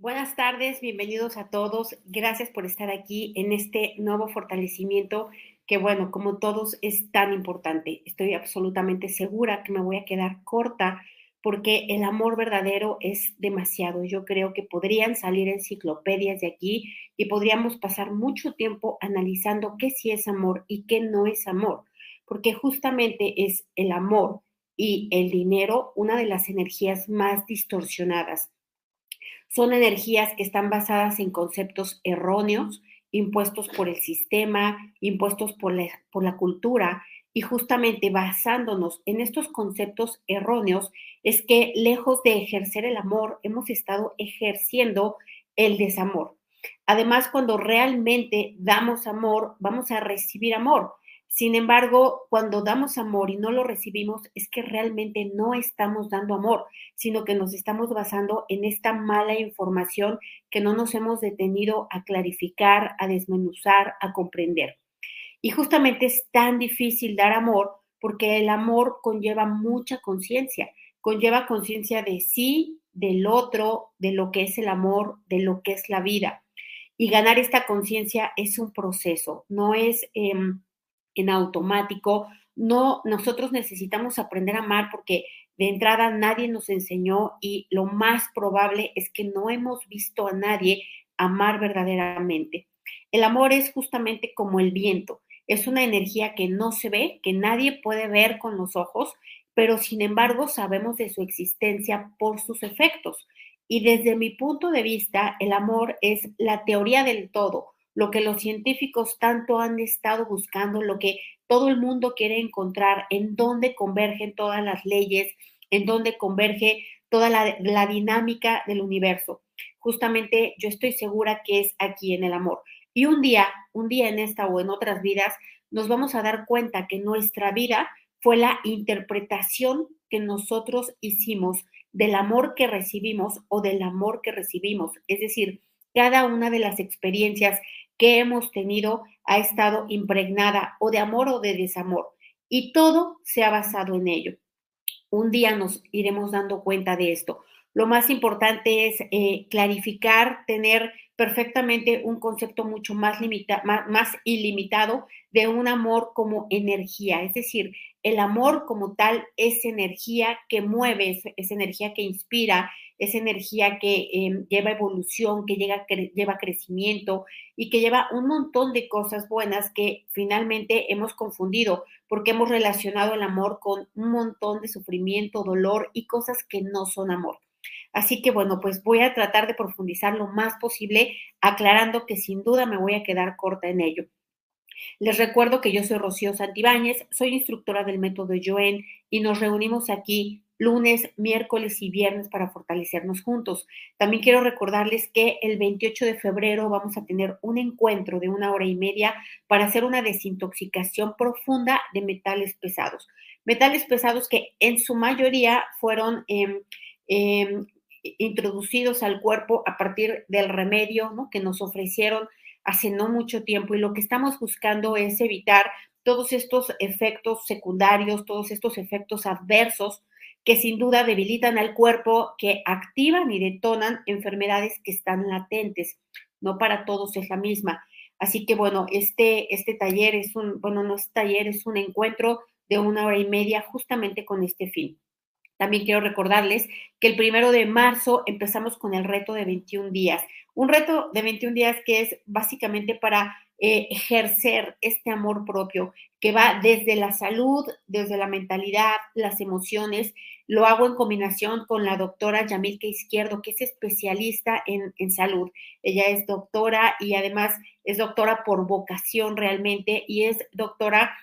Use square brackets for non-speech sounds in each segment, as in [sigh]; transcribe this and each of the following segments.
Buenas tardes, bienvenidos a todos. Gracias por estar aquí en este nuevo fortalecimiento que, bueno, como todos es tan importante. Estoy absolutamente segura que me voy a quedar corta porque el amor verdadero es demasiado. Yo creo que podrían salir enciclopedias de aquí y podríamos pasar mucho tiempo analizando qué sí es amor y qué no es amor, porque justamente es el amor y el dinero una de las energías más distorsionadas son energías que están basadas en conceptos erróneos, impuestos por el sistema, impuestos por la, por la cultura, y justamente basándonos en estos conceptos erróneos es que lejos de ejercer el amor, hemos estado ejerciendo el desamor. Además, cuando realmente damos amor, vamos a recibir amor. Sin embargo, cuando damos amor y no lo recibimos, es que realmente no estamos dando amor, sino que nos estamos basando en esta mala información que no nos hemos detenido a clarificar, a desmenuzar, a comprender. Y justamente es tan difícil dar amor porque el amor conlleva mucha conciencia, conlleva conciencia de sí, del otro, de lo que es el amor, de lo que es la vida. Y ganar esta conciencia es un proceso, no es... Em, en automático. No, nosotros necesitamos aprender a amar porque de entrada nadie nos enseñó y lo más probable es que no hemos visto a nadie amar verdaderamente. El amor es justamente como el viento, es una energía que no se ve, que nadie puede ver con los ojos, pero sin embargo sabemos de su existencia por sus efectos. Y desde mi punto de vista, el amor es la teoría del todo, lo que los científicos tanto han estado buscando, lo que todo el mundo quiere encontrar, en dónde convergen todas las leyes, en dónde converge toda la, dinámica del universo. Justamente yo estoy segura que es aquí en el amor. Y un día, un día en esta o en otras vidas, nos vamos a dar cuenta que nuestra vida fue la interpretación que nosotros hicimos del amor que recibimos o del amor que recibimos. Es decir, cada una de las experiencias que hemos tenido ha estado impregnada o de amor o de desamor y todo se ha basado en ello. Un día nos iremos dando cuenta de esto. Lo más importante es eh, clarificar, tener perfectamente un concepto mucho más, más, ilimitado de un amor como energía. Es decir, el amor como tal es energía que mueve, es, energía que inspira, es energía que em, lleva evolución, que llega, lleva crecimiento y que lleva un montón de cosas buenas que finalmente hemos confundido porque hemos relacionado el amor con un montón de sufrimiento, dolor y cosas que no son amor. Así que bueno, pues voy a tratar de profundizar lo más posible, aclarando que sin duda me voy a quedar corta en ello. Les recuerdo que yo soy Rocío Santibáñez, soy instructora del método Joen y nos reunimos aquí lunes, miércoles y viernes para fortalecernos juntos. También quiero recordarles que el 28 de febrero vamos a tener un encuentro de una hora y media para hacer una desintoxicación profunda de metales pesados. Metales pesados que en su mayoría fueron eh, introducidos al cuerpo a partir del remedio que nos ofrecieron hace no mucho tiempo y lo que estamos buscando es evitar todos estos efectos secundarios, todos estos efectos adversos que sin duda debilitan al cuerpo, que activan y detonan enfermedades que están latentes. No para todos es la misma. Así que bueno, este, este taller es un, bueno, no taller, es un encuentro de una hora y media justamente con este fin. También quiero recordarles que el primero de marzo empezamos con el reto de 21 días. Un reto de 21 días que es básicamente para eh, ejercer este amor propio que va desde la salud, desde la mentalidad, las emociones. Lo hago en combinación con la doctora Yamilka Izquierdo, que es especialista en, en salud. Ella es doctora y además es doctora por vocación realmente y es doctora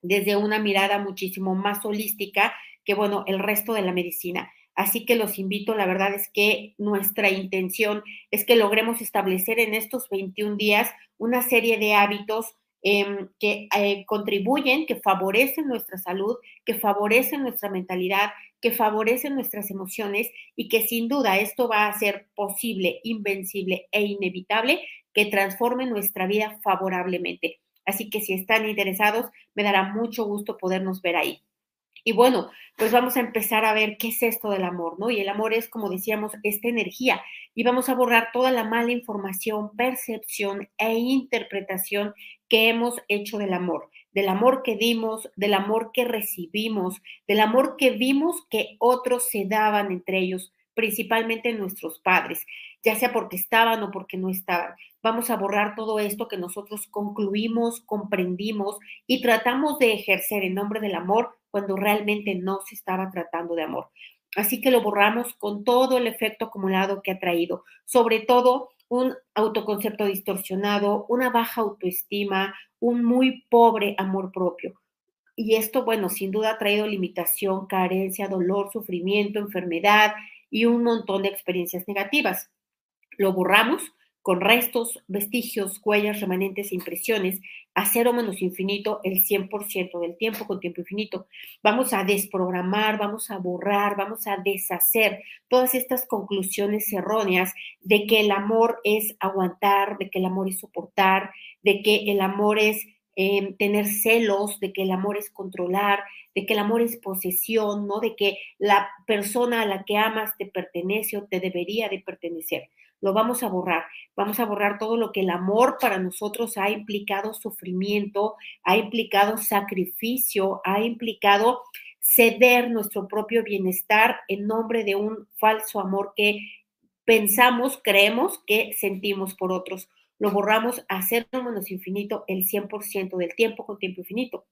desde una mirada muchísimo más holística que, bueno, el resto de la medicina. Así que los invito, la verdad es que nuestra intención es que logremos establecer en estos 21 días una serie de hábitos em, que eh, contribuyen, que favorecen nuestra salud, que favorecen nuestra mentalidad, que favorecen nuestras emociones y que sin duda esto va a ser posible, invencible e inevitable que transforme nuestra vida favorablemente. Así que si están interesados, me dará mucho gusto podernos ver ahí. Y bueno, pues vamos a empezar a ver qué es esto del amor, ¿no? Y el amor es, como decíamos, esta energía. Y vamos a borrar toda la mala información, percepción e interpretación que hemos hecho del amor, del amor que dimos, del amor que recibimos, del amor que vimos que otros se daban entre ellos, principalmente nuestros padres, ya sea porque estaban o porque no estaban. Vamos a borrar todo esto que nosotros concluimos, comprendimos y tratamos de ejercer en nombre del amor cuando realmente no se estaba tratando de amor. Así que lo borramos con todo el efecto acumulado que ha traído, sobre todo un autoconcepto distorsionado, una baja autoestima, un muy pobre amor propio. Y esto, bueno, sin duda ha traído limitación, carencia, dolor, sufrimiento, enfermedad y un montón de experiencias negativas. Lo borramos con restos, vestigios, huellas, remanentes impresiones, a cero menos infinito el 100% del tiempo con tiempo infinito. Vamos a desprogramar, vamos a borrar, vamos a deshacer todas estas conclusiones erróneas de que el amor es aguantar, de que el amor es soportar, de que el amor es eh, tener celos, de que el amor es controlar, de que el amor es posesión, ¿no? De que la persona a la que amas te pertenece o te debería de pertenecer lo vamos a borrar. Vamos a borrar todo lo que el amor para nosotros ha implicado sufrimiento, ha implicado sacrificio, ha implicado ceder nuestro propio bienestar en nombre de un falso amor que pensamos, creemos que sentimos por otros. Lo borramos a cero menos infinito el 100% del tiempo con tiempo infinito.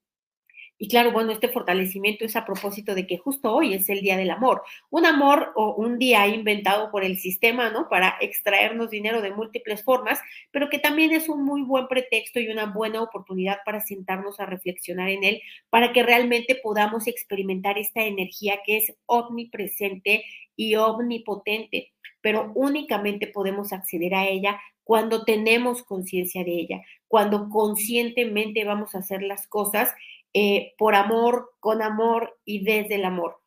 Y claro, bueno, este fortalecimiento es a propósito de que justo hoy es el Día del Amor. Un amor o un día inventado por el sistema, ¿no? Para extraernos dinero de múltiples formas, pero que también es un muy buen pretexto y una buena oportunidad para sentarnos a reflexionar en él, para que realmente podamos experimentar esta energía que es omnipresente y omnipotente, pero únicamente podemos acceder a ella cuando tenemos conciencia de ella, cuando conscientemente vamos a hacer las cosas eh, por amor, con amor y desde el amor.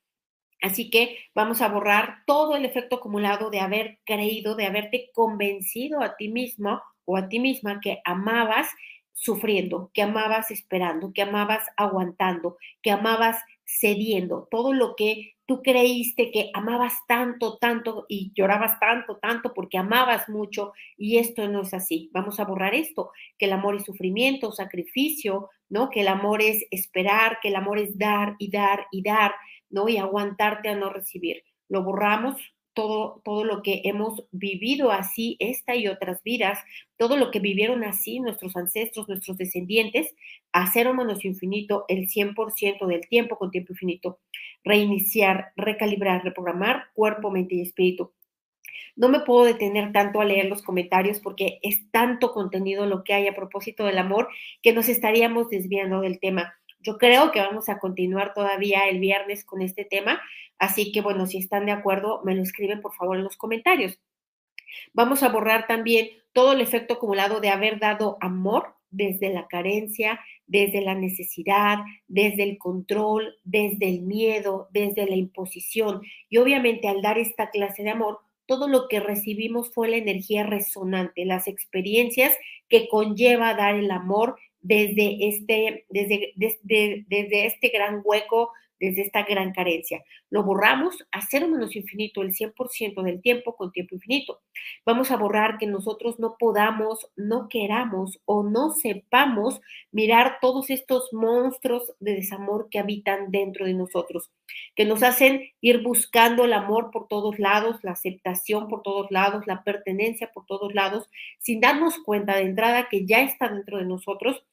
Así que vamos a borrar todo el efecto acumulado de haber creído, de haberte convencido a ti mismo o a ti misma que amabas sufriendo, que amabas esperando, que amabas aguantando, que amabas cediendo, todo lo que tú creíste que amabas tanto, tanto y llorabas tanto, tanto porque amabas mucho y esto no es así. Vamos a borrar esto, que el amor es sufrimiento, sacrificio, ¿no? Que el amor es esperar, que el amor es dar y dar y dar, ¿no? Y aguantarte a no recibir. Lo borramos, todo, todo lo que hemos vivido así, esta y otras vidas, todo lo que vivieron así nuestros ancestros, nuestros descendientes, a cero infinito el 100% del tiempo con tiempo infinito. Reiniciar, recalibrar, reprogramar cuerpo, mente y espíritu. No me puedo detener tanto a leer los comentarios porque es tanto contenido lo que hay a propósito del amor que nos estaríamos desviando del tema. Yo creo que vamos a continuar todavía el viernes con este tema, así que bueno, si están de acuerdo, me lo escriben por favor en los comentarios. Vamos a borrar también todo el efecto acumulado de haber dado amor desde la carencia, desde la necesidad, desde el control, desde el miedo, desde la imposición. Y obviamente al dar esta clase de amor, todo lo que recibimos fue la energía resonante, las experiencias que conlleva dar el amor desde este, desde, desde, desde este gran hueco desde esta gran carencia. Lo borramos a cero menos infinito el 100% del tiempo con tiempo infinito. Vamos a borrar que nosotros no podamos, no queramos o no sepamos mirar todos estos monstruos de desamor que habitan dentro de nosotros, que nos hacen ir buscando el amor por todos lados, la aceptación por todos lados, la pertenencia por todos lados, sin darnos cuenta de entrada que ya está dentro de nosotros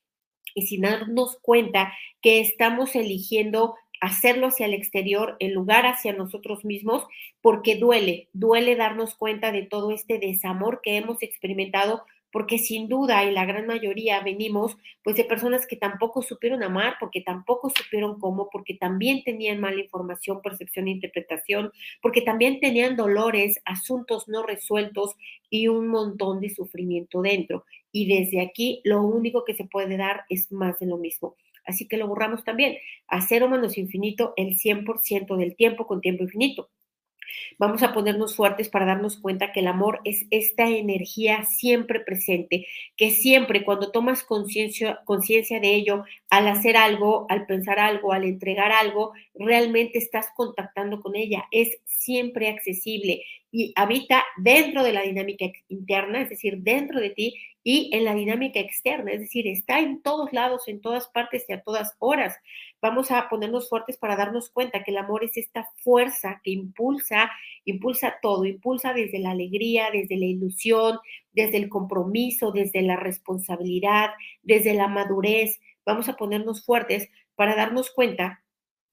y sin darnos cuenta que estamos eligiendo hacerlo hacia el exterior en lugar hacia nosotros mismos, porque duele, duele darnos cuenta de todo este desamor que hemos experimentado, porque sin duda y la gran mayoría venimos pues de personas que tampoco supieron amar, porque tampoco supieron cómo, porque también tenían mala información, percepción e interpretación, porque también tenían dolores, asuntos no resueltos y un montón de sufrimiento dentro. Y desde aquí lo único que se puede dar es más de lo mismo así que lo borramos también a cero menos infinito el 100% del tiempo con tiempo infinito. Vamos a ponernos fuertes para darnos cuenta que el amor es esta energía siempre presente, que siempre cuando tomas conciencia de ello, al hacer algo, al pensar algo, al entregar algo, realmente estás contactando con ella. Es siempre accesible y habita dentro de la dinámica interna, es decir, dentro de ti y en la dinámica externa, es decir, está en todos lados, en todas partes y a todas horas. Vamos a ponernos fuertes para darnos cuenta que el amor es esta fuerza que impulsa, impulsa todo, impulsa desde la alegría, desde la ilusión, desde el compromiso, desde la responsabilidad, desde la madurez. Vamos a ponernos fuertes para darnos cuenta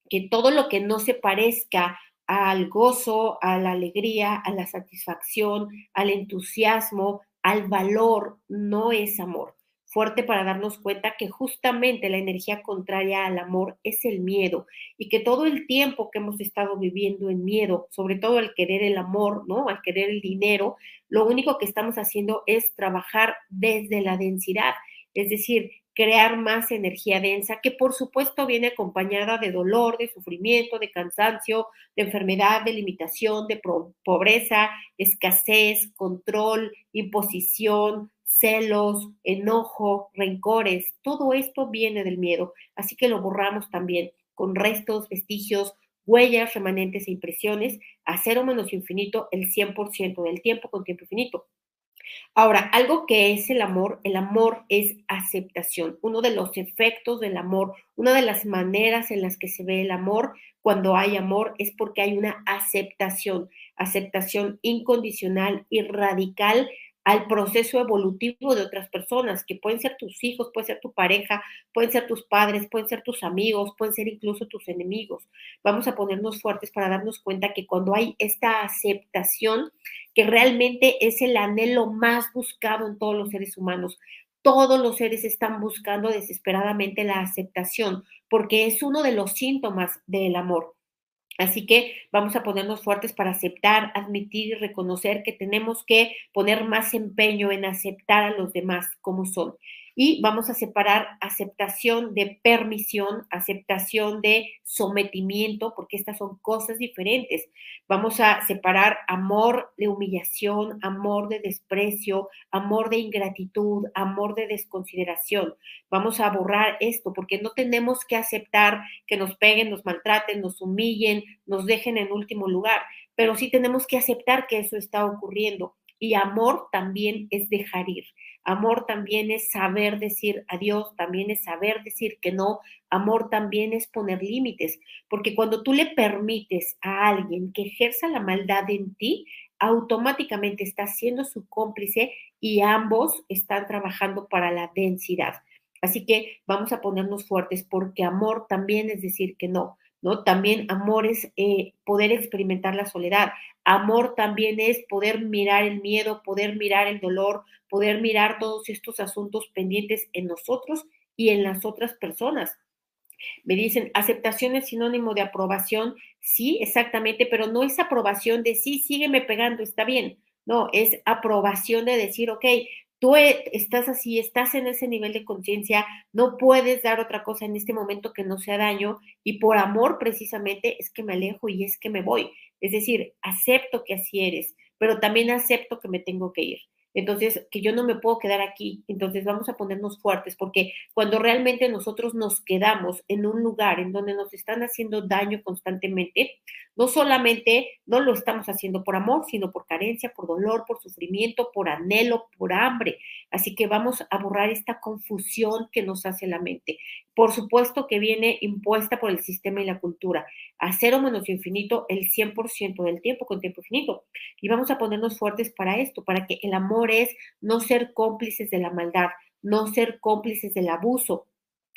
que todo lo que no se parezca al gozo, a la alegría, a la satisfacción, al entusiasmo, al valor, no es amor. Fuerte para darnos cuenta que justamente la energía contraria al amor es el miedo y que todo el tiempo que hemos estado viviendo en miedo, sobre todo al querer el amor, ¿no? Al querer el dinero, lo único que estamos haciendo es trabajar desde la densidad, es decir, crear más energía densa, que por supuesto viene acompañada de dolor, de sufrimiento, de cansancio, de enfermedad, de limitación, de pobreza, escasez, control, imposición, celos, enojo, rencores. Todo esto viene del miedo, así que lo borramos también con restos, vestigios, huellas, remanentes e impresiones a cero menos infinito el 100% del tiempo con tiempo infinito. Ahora, algo que es el amor, el amor es aceptación. Uno de los efectos del amor, una de las maneras en las que se ve el amor cuando hay amor es porque hay una aceptación, aceptación incondicional y radical al proceso evolutivo de otras personas, que pueden ser tus hijos, pueden ser tu pareja, pueden ser tus padres, pueden ser tus amigos, pueden ser incluso tus enemigos. Vamos a ponernos fuertes para darnos cuenta que cuando hay esta aceptación, que realmente es el anhelo más buscado en todos los seres humanos, todos los seres están buscando desesperadamente la aceptación, porque es uno de los síntomas del amor. Así que vamos a ponernos fuertes para aceptar, admitir y reconocer que tenemos que poner más empeño en aceptar a los demás como son y vamos a separar aceptación de permisión, aceptación de sometimiento, porque estas son cosas diferentes. Vamos a separar amor de humillación, amor de desprecio, amor de ingratitud, amor de desconsideración. Vamos a borrar esto, porque no tenemos que aceptar que nos peguen, nos maltraten, nos humillen, nos dejen en último lugar, pero sí tenemos que aceptar que eso está ocurriendo. Y amor también es dejar ir. Amor también es saber decir adiós, también es saber decir que no. Amor también es poner límites, porque cuando tú le permites a alguien que ejerza la maldad en ti, automáticamente estás siendo su cómplice y ambos están trabajando para la densidad. Así que vamos a ponernos fuertes porque amor también es decir que no. ¿No? También amor es eh, poder experimentar la soledad. Amor también es poder mirar el miedo, poder mirar el dolor, poder mirar todos estos asuntos pendientes en nosotros y en las otras personas. Me dicen, aceptación es sinónimo de aprobación. Sí, exactamente, pero no es aprobación de sí, sígueme pegando, está bien. No, es aprobación de decir, ok, tú e, estás así, estás en ese nivel de conciencia, no puedes dar otra cosa en este momento que no sea daño y por amor precisamente es que me alejo y es que me voy. Es decir, acepto que así eres, pero también acepto que me tengo que ir. Entonces, que yo no me puedo quedar aquí. Entonces, vamos a ponernos fuertes, porque cuando realmente nosotros nos quedamos en un lugar en donde nos están haciendo daño constantemente, no solamente no lo estamos haciendo por amor, sino por carencia, por dolor, por sufrimiento, por anhelo, por hambre. Así que vamos a borrar esta confusión que nos hace la mente. Por supuesto que viene impuesta por el sistema y la cultura. A cero menos infinito el 100% del tiempo con tiempo infinito. Y vamos a ponernos fuertes para esto, para que el amor es no ser cómplices de la maldad, no ser cómplices del abuso.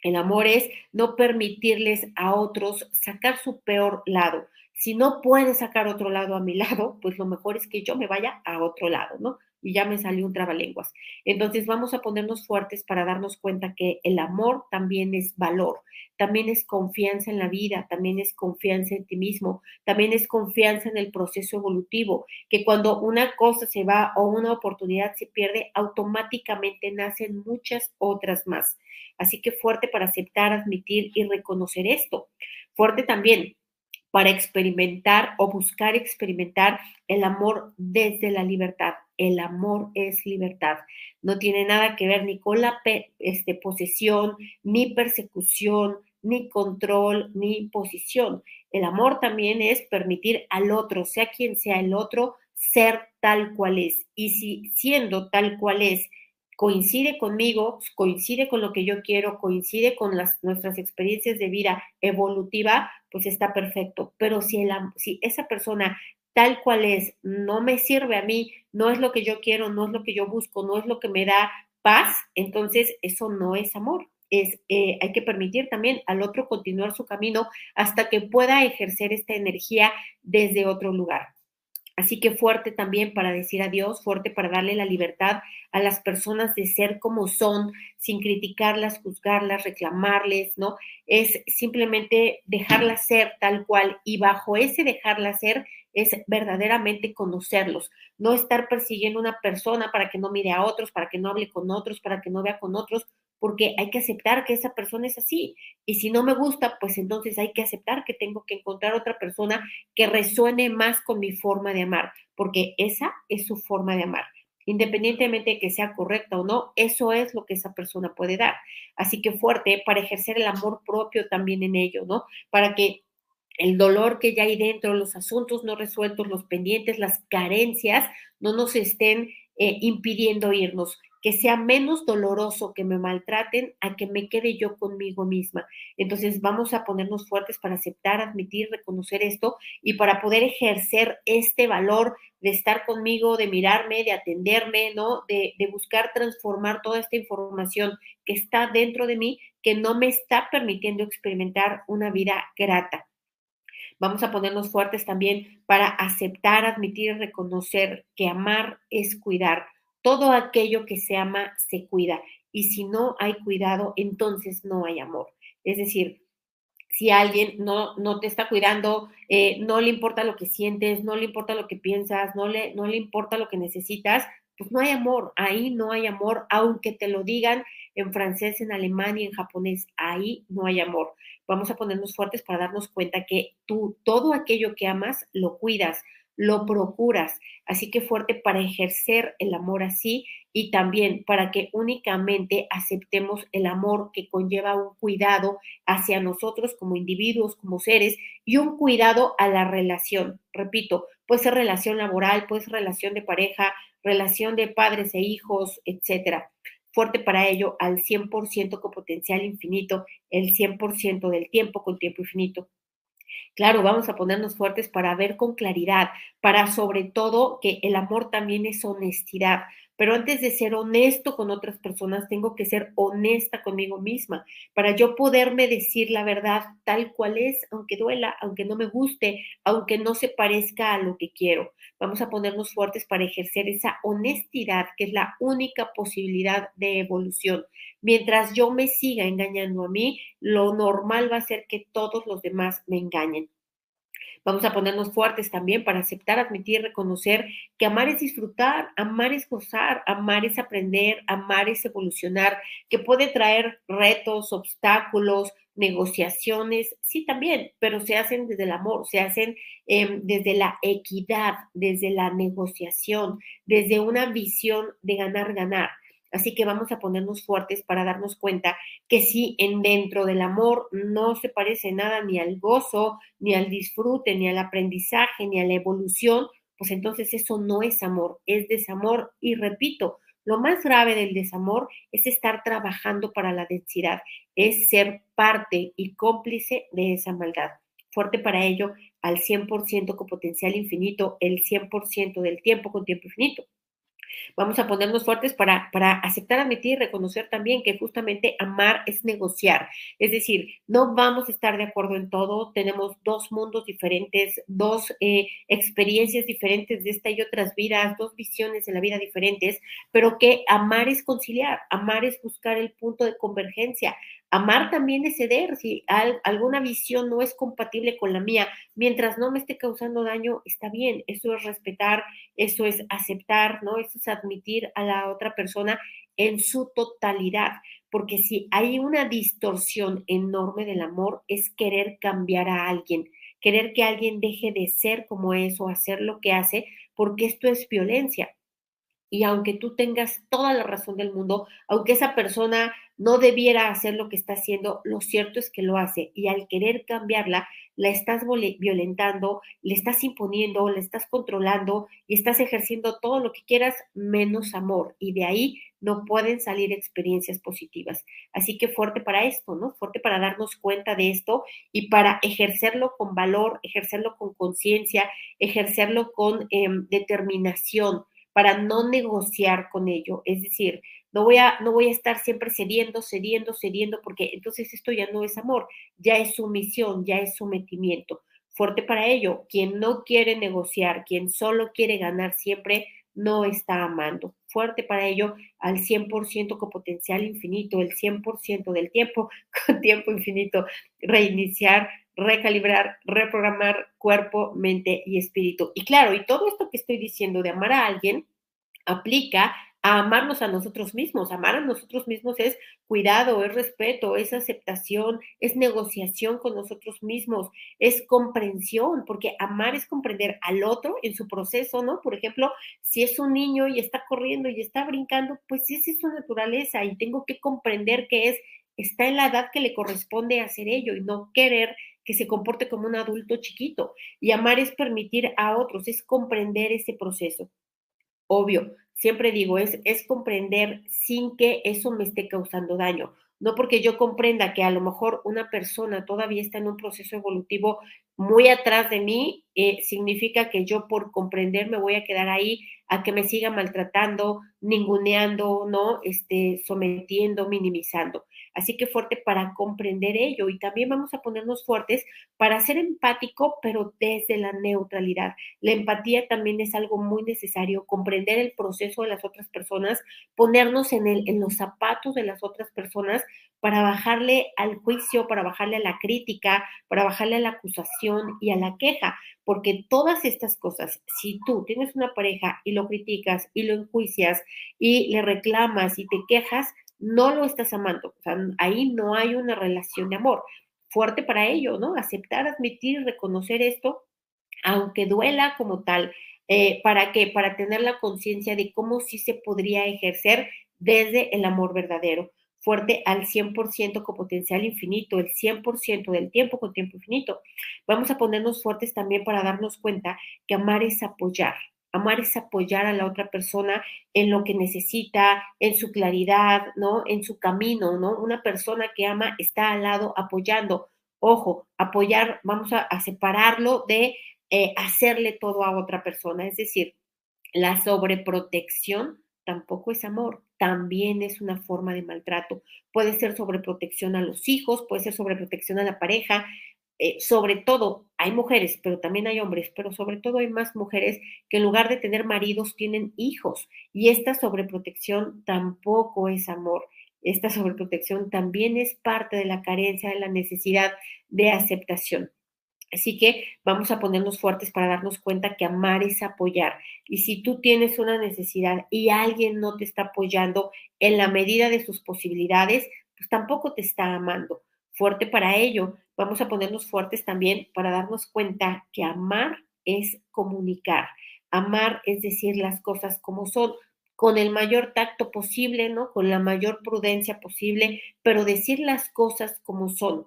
El amor es no permitirles a otros sacar su peor lado. Si no puedes sacar otro lado a mi lado, pues lo mejor es que yo me vaya a otro lado, ¿no? Y ya me salió un trabalenguas. Entonces vamos a ponernos fuertes para darnos cuenta que el amor también es valor, también es confianza en la vida, también es confianza en ti mismo, también es confianza en el proceso evolutivo, que cuando una cosa se va o una oportunidad se pierde, automáticamente nacen muchas otras más. Así que fuerte para aceptar, admitir y reconocer esto. Fuerte también para experimentar o buscar experimentar el amor desde la libertad. El amor es libertad. No tiene nada que ver ni con la este, posesión, ni persecución, ni control, ni imposición. El amor también es permitir al otro, sea quien sea el otro, ser tal cual es. Y si siendo tal cual es, coincide conmigo, coincide con lo que yo quiero, coincide con las, nuestras experiencias de vida evolutiva, pues está perfecto. Pero si, el, si esa persona tal cual es no me sirve a mí, no es lo que yo quiero, no es lo que yo busco, no es lo que me da paz, entonces eso no es amor. Es, eh, hay que permitir también al otro continuar su camino hasta que pueda ejercer esta energía desde otro lugar. Así que fuerte también para decir adiós, fuerte para darle la libertad a las personas de ser como son, sin criticarlas, juzgarlas, reclamarles, ¿no? Es simplemente dejarlas ser tal cual y bajo ese dejarlas ser es verdaderamente conocerlos, no estar persiguiendo una persona para que no mire a otros, para que no hable con otros, para que no vea con otros, porque hay que aceptar que esa persona es así. Y si no me gusta, pues entonces hay que aceptar que tengo que encontrar otra persona que resuene más con mi forma de amar, porque esa es su forma de amar. Independientemente de que sea correcta o no, eso es lo que esa persona puede dar. Así que fuerte para ejercer el amor propio también en ello, ¿no? Para que el dolor que ya hay dentro, los asuntos no resueltos, los pendientes, las carencias, no nos estén eh, impidiendo irnos que sea menos doloroso que me maltraten a que me quede yo conmigo misma. Entonces vamos a ponernos fuertes para aceptar, admitir, reconocer esto y para poder ejercer este valor de estar conmigo, de mirarme, de atenderme, ¿no? De, de buscar transformar toda esta información que está dentro de mí, que no me está permitiendo experimentar una vida grata. Vamos a ponernos fuertes también para aceptar, admitir reconocer que amar es cuidar todo aquello que se ama se cuida. Y si no hay cuidado, entonces no hay amor. Es decir, si alguien no, no te está cuidando, eh, no le importa lo que sientes, no le importa lo que piensas, no le, no le importa lo que necesitas, pues no hay amor, ahí no hay amor, aunque te lo digan en francés, en alemán y en japonés, ahí no hay amor. Vamos a ponernos fuertes para darnos cuenta que tú todo aquello que amas lo cuidas, lo procuras. Así que fuerte para ejercer el amor así y también para que únicamente aceptemos el amor que conlleva un cuidado hacia nosotros como individuos, como seres y un cuidado a la relación. Repito, puede ser relación laboral, puede ser relación de pareja, relación de padres e hijos, etcétera. Fuerte para ello al 100% con potencial infinito, el 100% del tiempo con tiempo infinito. Claro, vamos a ponernos fuertes para ver con claridad, para sobre todo que el amor también es honestidad. Pero antes de ser honesto con otras personas, tengo que ser honesta conmigo misma para yo poderme decir la verdad tal cual es, aunque duela, aunque no me guste, aunque no se parezca a lo que quiero. Vamos a ponernos fuertes para ejercer esa honestidad, que es la única posibilidad de evolución. Mientras yo me siga engañando a mí, lo normal va a ser que todos los demás me engañen. Vamos a ponernos fuertes también para aceptar, admitir, reconocer que amar es disfrutar, amar es gozar, amar es aprender, amar es evolucionar, que puede traer retos, obstáculos, negociaciones, sí también, pero se hacen desde el amor, se hacen em, desde la equidad, desde la negociación, desde una visión de ganar, ganar. Así que vamos a ponernos fuertes para darnos cuenta que si en dentro del amor no se parece nada ni al gozo, ni al disfrute, ni al aprendizaje, ni a la evolución, pues entonces eso no es amor, es desamor. Y repito, lo más grave del desamor es estar trabajando para la densidad, es ser parte y cómplice de esa maldad. Fuerte para ello, al 100% con potencial infinito, el 100% del tiempo con tiempo infinito. Vamos a ponernos fuertes para, para aceptar, admitir y reconocer también que justamente amar es negociar. Es decir, no vamos a estar de acuerdo en todo. Tenemos dos mundos diferentes, dos eh, experiencias diferentes de esta y otras vidas, dos visiones de la vida diferentes, pero que amar es conciliar, amar es buscar el punto de convergencia, Amar también es ceder, si alguna visión no es compatible con la mía, mientras no me esté causando daño, está bien, eso es respetar, eso es aceptar, ¿no? Eso es admitir a la otra persona en su totalidad, porque si hay una distorsión enorme del amor, es querer cambiar a alguien, querer que alguien deje de ser como es o hacer lo que hace, porque esto es violencia. Y aunque tú tengas toda la razón del mundo, aunque esa persona no debiera hacer lo que está haciendo, lo cierto es que lo hace. Y al querer cambiarla, la estás violentando, le estás imponiendo, le estás controlando y estás ejerciendo todo lo que quieras menos amor. Y de ahí no pueden salir experiencias positivas. Así que fuerte para esto, ¿no? Fuerte para darnos cuenta de esto y para ejercerlo con valor, ejercerlo con conciencia, ejercerlo con em, determinación para no negociar con ello. Es decir, no voy, a, no voy a estar siempre cediendo, cediendo, cediendo, porque entonces esto ya no es amor, ya es sumisión, ya es sometimiento. Fuerte para ello, quien no quiere negociar, quien solo quiere ganar siempre, no está amando. Fuerte para ello, al 100% con potencial infinito, el 100% del tiempo [laughs] con tiempo infinito, reiniciar, recalibrar, reprogramar cuerpo, mente y espíritu. Y claro, y todo esto que estoy diciendo de amar a alguien aplica a amarnos a nosotros mismos. Amar a nosotros mismos es cuidado, es respeto, es aceptación, es negociación con nosotros mismos, es comprensión, porque amar es comprender al otro en su proceso, ¿no? Por ejemplo, si es un niño y está corriendo y está brincando, pues esa es su naturaleza y tengo que comprender que es, está en la edad que le corresponde hacer ello y no querer que se comporte como un adulto chiquito. Y amar es permitir a otros, es comprender ese proceso. Obvio, siempre digo, es, es comprender sin que eso me esté causando daño. No porque yo comprenda que a lo mejor una persona todavía está en un proceso evolutivo muy atrás de mí, eh, significa que yo por comprender me voy a quedar ahí a que me siga maltratando, ninguneando, ¿no? Este, sometiendo, minimizando. Así que fuerte para comprender ello y también vamos a ponernos fuertes para ser empático, pero desde la neutralidad. La empatía también es algo muy necesario, comprender el proceso de las otras personas, ponernos en, el, en los zapatos de las otras personas para bajarle al juicio, para bajarle a la crítica, para bajarle a la acusación y a la queja, porque todas estas cosas, si tú tienes una pareja y lo criticas y lo enjuicias y le reclamas y te quejas, no lo estás amando. O sea, ahí no hay una relación de amor. Fuerte para ello, ¿no? Aceptar, admitir, reconocer esto, aunque duela como tal. Eh, ¿Para qué? Para tener la conciencia de cómo sí se podría ejercer desde el amor verdadero fuerte al 100% con potencial infinito, el 100% del tiempo con tiempo infinito. Vamos a ponernos fuertes también para darnos cuenta que amar es apoyar. Amar es apoyar a la otra persona en lo que necesita, en su claridad, ¿no? En su camino, ¿no? Una persona que ama está al lado apoyando. Ojo, apoyar, vamos a, separarlo de eh, hacerle todo a otra persona. Es decir, la sobreprotección tampoco es amor también es una forma de maltrato. Puede ser sobreprotección a los hijos, puede ser sobreprotección a la pareja. Eh, sobre todo, hay mujeres, pero también hay hombres, pero sobre todo hay más mujeres que en lugar de tener maridos tienen hijos. Y esta sobreprotección tampoco es amor. Esta sobreprotección también es parte de la carencia, de la necesidad de aceptación. Así que vamos a ponernos fuertes para darnos cuenta que amar es apoyar. Y si tú tienes una necesidad y alguien no te está apoyando en la medida de sus posibilidades, pues tampoco te está amando. Fuerte para ello. Vamos a ponernos fuertes también para darnos cuenta que amar es comunicar. Amar es decir las cosas como son con el mayor tacto posible, ¿no? Con la mayor prudencia posible, pero decir las cosas como son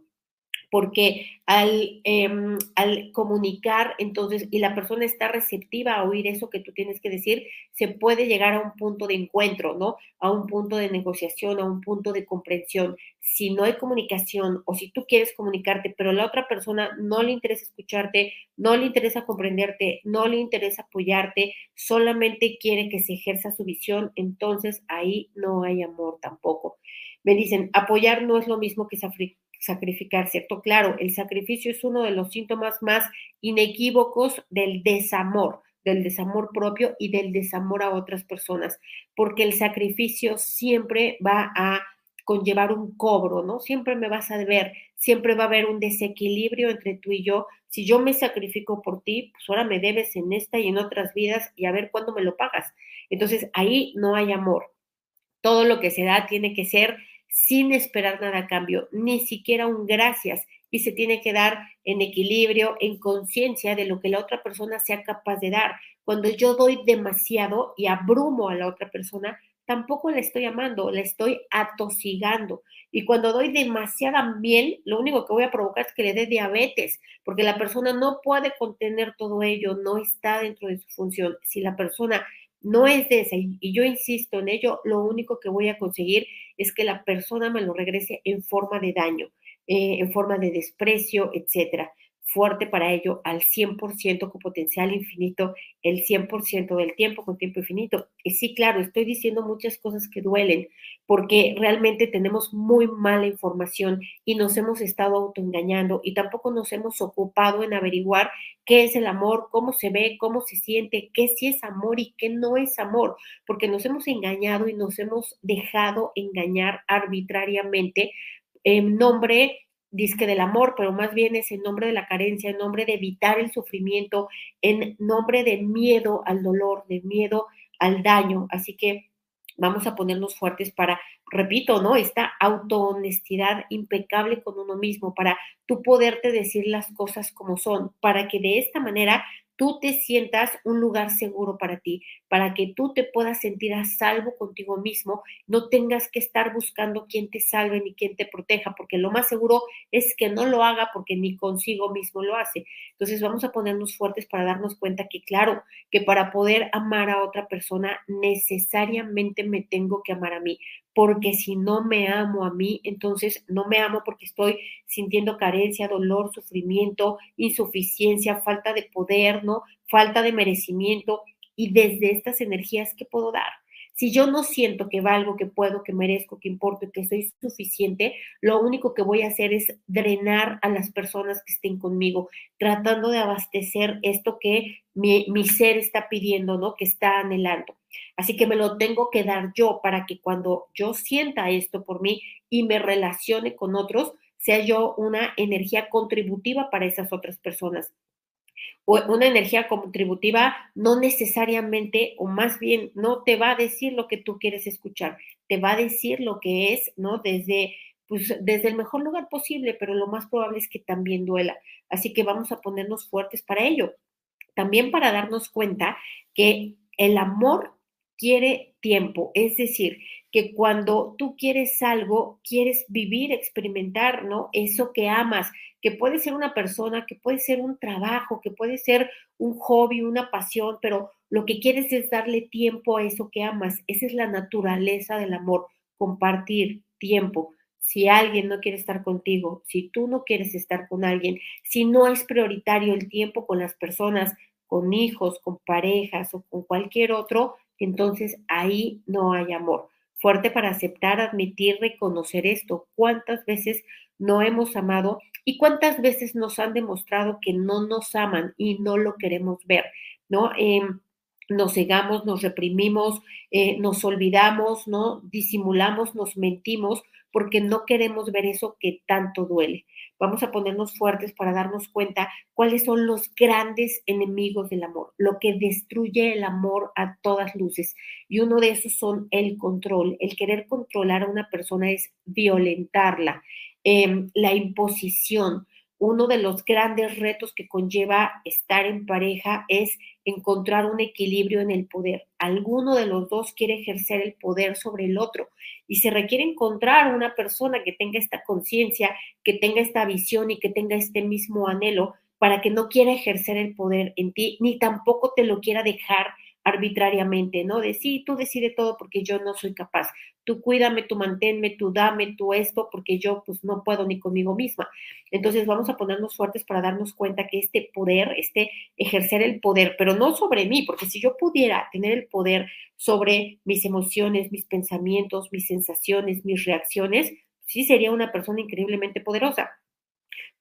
porque al, em, al, comunicar, entonces, y la persona está receptiva a oír eso que tú tienes que decir, se puede llegar a un punto de encuentro, ¿no? A un punto de negociación, a un punto de comprensión. Si no hay comunicación o si tú quieres comunicarte, pero la otra persona no le interesa escucharte, no le interesa comprenderte, no le interesa apoyarte, solamente quiere que se ejerza su visión, entonces ahí no hay amor tampoco. Me dicen, apoyar no es lo mismo que sacrificar, ¿cierto? Claro, el sacrificio es uno de los síntomas más inequívocos del desamor, del desamor propio y del desamor a otras personas, porque el sacrificio siempre va a conllevar un cobro, ¿no? Siempre me vas a ver, siempre va a haber un desequilibrio entre tú y yo. Si yo me sacrifico por ti, pues ahora me debes en esta y en otras vidas y a ver cuándo me lo pagas. Entonces ahí no hay amor. Todo lo que se da tiene que ser sin esperar nada a cambio, ni siquiera un gracias. y se tiene que dar en equilibrio, en conciencia de lo que la otra persona sea capaz de dar. Cuando yo doy demasiado y abrumo a la otra persona, tampoco la estoy amando, la estoy atosigando. Y cuando doy demasiada miel, lo único que voy a provocar es que le dé diabetes, porque la persona no puede contener todo ello, no está dentro de su función. Si la persona no es de esa, y yo insisto en ello, lo único que voy a conseguir es que la persona me lo regrese en forma de daño, eh, en forma de desprecio, etcétera fuerte para ello al 100% con potencial infinito, el 100% del tiempo con tiempo infinito. Y sí, claro, estoy diciendo muchas cosas que duelen porque realmente tenemos muy mala información y nos hemos estado autoengañando y tampoco nos hemos ocupado en averiguar qué es el amor, cómo se ve, cómo se siente, qué sí es amor y qué no es amor, porque nos hemos engañado y nos hemos dejado engañar arbitrariamente en nombre disque del amor, pero más bien es en nombre de la carencia, en nombre de evitar el sufrimiento, en nombre de miedo al dolor, de miedo al daño. Así que vamos a ponernos fuertes para, repito, ¿no? Esta autohonestidad impecable con uno mismo, para tú poderte decir las cosas como son, para que de esta manera tú te sientas un lugar seguro para ti, para que tú te puedas sentir a salvo contigo mismo, no tengas que estar buscando quién te salve ni quién te proteja, porque lo más seguro es que no lo haga porque ni consigo mismo lo hace. Entonces vamos a ponernos fuertes para darnos cuenta que claro, que para poder amar a otra persona necesariamente me tengo que amar a mí, porque si no me amo a mí, entonces no me amo porque estoy sintiendo carencia, dolor, sufrimiento, insuficiencia, falta de poder, ¿no? Falta de merecimiento y desde estas energías que puedo dar. Si yo no siento que valgo, que puedo, que merezco, que importo, que soy suficiente, lo único que voy a hacer es drenar a las personas que estén conmigo, tratando de abastecer esto que mi, mi ser está pidiendo, ¿no? Que está anhelando. Así que me lo tengo que dar yo para que cuando yo sienta esto por mí y me relacione con otros, sea yo una energía contributiva para esas otras personas. O una energía contributiva no necesariamente, o más bien, no te va a decir lo que tú quieres escuchar, te va a decir lo que es, ¿no? Desde, pues, desde el mejor lugar posible, pero lo más probable es que también duela. Así que vamos a ponernos fuertes para ello. También para darnos cuenta que el amor quiere tiempo, es decir, que cuando tú quieres algo, quieres vivir, experimentar, ¿no? Eso que amas, que puede ser una persona, que puede ser un trabajo, que puede ser un hobby, una pasión, pero lo que quieres es darle tiempo a eso que amas. Esa es la naturaleza del amor, compartir tiempo. Si alguien no quiere estar contigo, si tú no quieres estar con alguien, si no es prioritario el tiempo con las personas, con hijos, con parejas o con cualquier otro, entonces ahí no hay amor. Fuerte para aceptar, admitir, reconocer esto. ¿Cuántas veces no hemos amado y cuántas veces nos han demostrado que no nos aman y no lo queremos ver? ¿No? Em, nos cegamos, nos reprimimos, eh, nos olvidamos, ¿no? Disimulamos, nos mentimos porque no queremos ver eso que tanto duele. Vamos a ponernos fuertes para darnos cuenta cuáles son los grandes enemigos del amor, lo que destruye el amor a todas luces. Y uno de esos son el control. El querer controlar a una persona es violentarla, em, la imposición, uno de los grandes retos que conlleva estar en pareja es encontrar un equilibrio en el poder. Alguno de los dos quiere ejercer el poder sobre el otro y se requiere encontrar una persona que tenga esta conciencia, que tenga esta visión y que tenga este mismo anhelo para que no quiera ejercer el poder en ti, ni tampoco te lo quiera dejar arbitrariamente, ¿no? De sí, tú decide todo porque yo no soy capaz. Tú cuídame, tú manténme, tú dame, tú esto, porque yo pues no puedo ni conmigo misma. Entonces vamos a ponernos fuertes para darnos cuenta que este poder, este ejercer el poder, pero no sobre mí, porque si yo pudiera tener el poder sobre mis emociones, mis pensamientos, mis sensaciones, mis reacciones, sí sería una persona increíblemente poderosa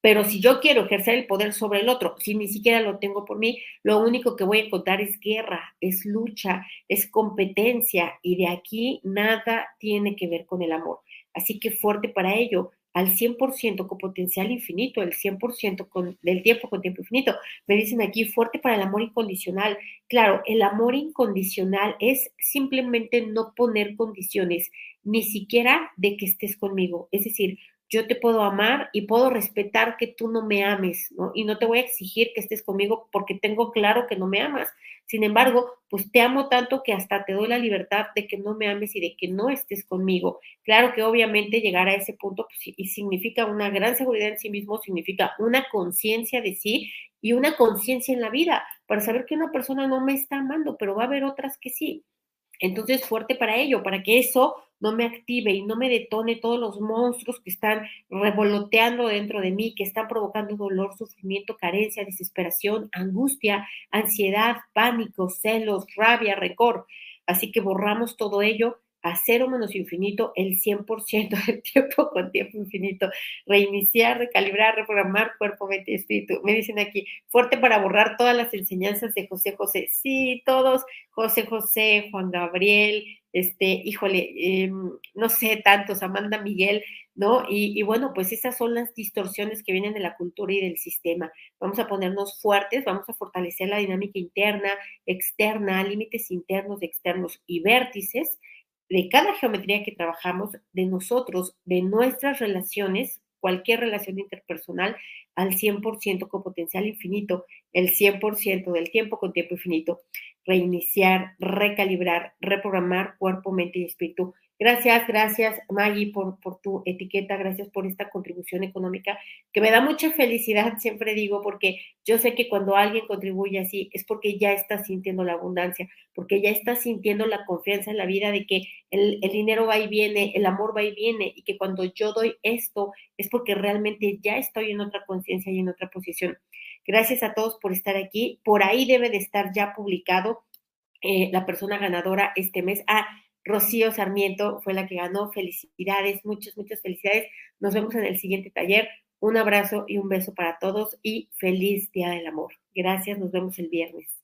pero si yo quiero ejercer el poder sobre el otro, si ni siquiera lo tengo por mí, lo único que voy a encontrar es guerra, es lucha, es competencia y de aquí nada tiene que ver con el amor. Así que fuerte para ello, al 100% con potencial infinito, el 100% con, del tiempo con tiempo infinito. Me dicen aquí, fuerte para el amor incondicional. Claro, el amor incondicional es simplemente no poner condiciones, ni siquiera de que estés conmigo. Es decir, yo te puedo amar y puedo respetar que tú no me ames, ¿no? Y no te voy a exigir que estés conmigo porque tengo claro que no me amas. Sin embargo, pues te amo tanto que hasta te doy la libertad de que no me ames y de que no estés conmigo. Claro que obviamente llegar a ese punto pues, y significa una gran seguridad en sí mismo, significa una conciencia de sí y una conciencia en la vida para saber que una persona no me está amando, pero va a haber otras que sí. Entonces, fuerte para ello, para que eso no me active y no me detone todos los monstruos que están revoloteando dentro de mí, que están provocando dolor, sufrimiento, carencia, desesperación, angustia, ansiedad, pánico, celos, rabia, recor. Así que borramos todo ello a cero menos infinito el 100% [laughs] del tiempo con tiempo infinito. Reiniciar, recalibrar, reprogramar cuerpo, mente y espíritu. Me dicen aquí, fuerte para borrar todas las enseñanzas de José José. Sí, todos, José José, Juan Gabriel, este, híjole, em, no sé, tantos, Amanda Miguel, ¿no? Y, y, bueno, pues esas son las distorsiones que vienen de la cultura y del sistema. Vamos a ponernos fuertes, vamos a fortalecer la dinámica interna, externa, límites internos, externos y vértices de cada geometría que trabajamos, de nosotros, de nuestras relaciones, cualquier relación interpersonal, al 100% con potencial infinito, el 100% del tiempo con tiempo infinito. Reiniciar, recalibrar, reprogramar cuerpo, mente y espíritu Gracias, gracias Maggie por, tu etiqueta, gracias por esta contribución económica que me da mucha felicidad, [laughs] siempre digo, porque yo sé que cuando alguien contribuye así es porque ya está sintiendo la abundancia, porque ya está sintiendo la confianza en la vida de que el, el dinero va y viene, el amor va y viene y que cuando yo doy esto es porque realmente ya estoy en otra conciencia y en otra posición. Gracias a todos por estar aquí. Por ahí debe de estar ya publicado eh, la persona ganadora este mes. Ah, Rocío Sarmiento fue la que ganó. Felicidades, muchas, muchas felicidades. Nos vemos en el siguiente taller. Un abrazo y un beso para todos y feliz Día del Amor. Gracias, nos vemos el viernes.